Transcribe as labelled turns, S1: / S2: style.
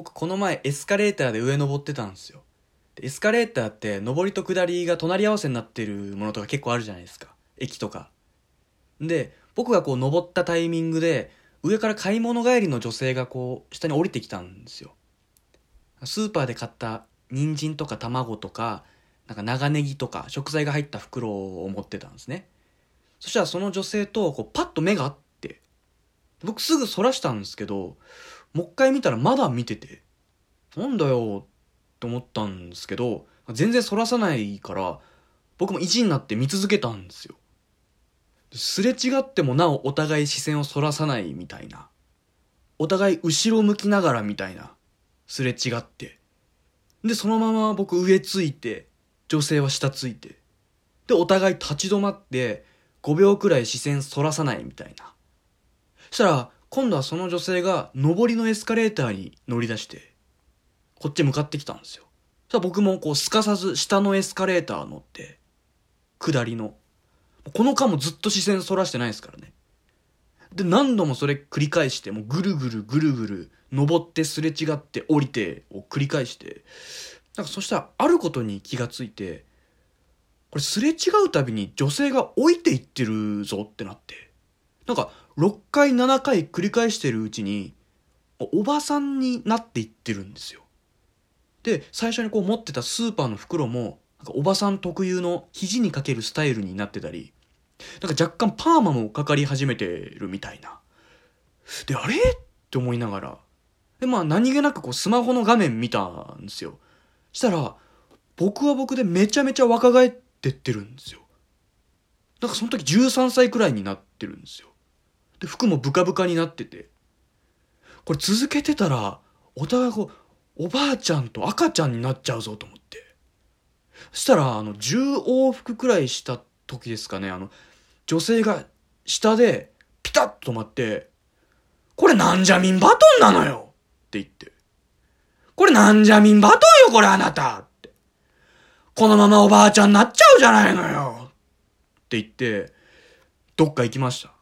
S1: 僕この前エスカレーターで上登ってたんですよ。エスカレーターって上りと下りが隣り合わせになってるものとか結構あるじゃないですか。駅とか。で、僕がこう登ったタイミングで、上から買い物帰りの女性がこう下に降りてきたんですよ。スーパーで買った人参とか卵とか、なんか長ネギとか食材が入った袋を持ってたんですね。そしたらその女性とこうパッと目が合って、僕すぐ反らしたんですけど、もう一回見たらまだ見てて、なんだよって思ったんですけど、全然反らさないから、僕も意地になって見続けたんですよ。すれ違ってもなおお互い視線を反らさないみたいな。お互い後ろ向きながらみたいな。すれ違って。で、そのまま僕上ついて、女性は下ついて。で、お互い立ち止まって、5秒くらい視線反らさないみたいな。そしたら、今度はその女性が上りのエスカレーターに乗り出して、こっち向かってきたんですよ。そしたら僕もこうすかさず下のエスカレーター乗って、下りの。この間もずっと視線反らしてないですからね。で、何度もそれ繰り返して、もうぐるぐるぐるぐる、登ってすれ違って降りてを繰り返して、なんかそしたらあることに気がついて、これすれ違うたびに女性が置いていってるぞってなって。なんか6回7回繰り返してるうちに、おばさんになっていってるんですよ。で、最初にこう持ってたスーパーの袋も、なんかおばさん特有の肘にかけるスタイルになってたり、なんか若干パーマもかかり始めてるみたいな。で、あれ？って思いながら。で、まあ何気なくこうスマホの画面見たんですよ。したら、僕は僕でめちゃめちゃ若返ってってるんですよ。なんかその時13歳くらいになってるんですよ。で、服もブカブカになってて。これ続けてたら、お互いこう、おばあちゃんと赤ちゃんになっちゃうぞと思って。そしたら、あの、10往復くらいした時ですかね、あの、女性が下でピタッと止まって、これなんじゃみんバトンなのよって言って。これなんじゃみんバトンよこれあなたって。このままおばあちゃんになっちゃうじゃないのよって言って、どっか行きました。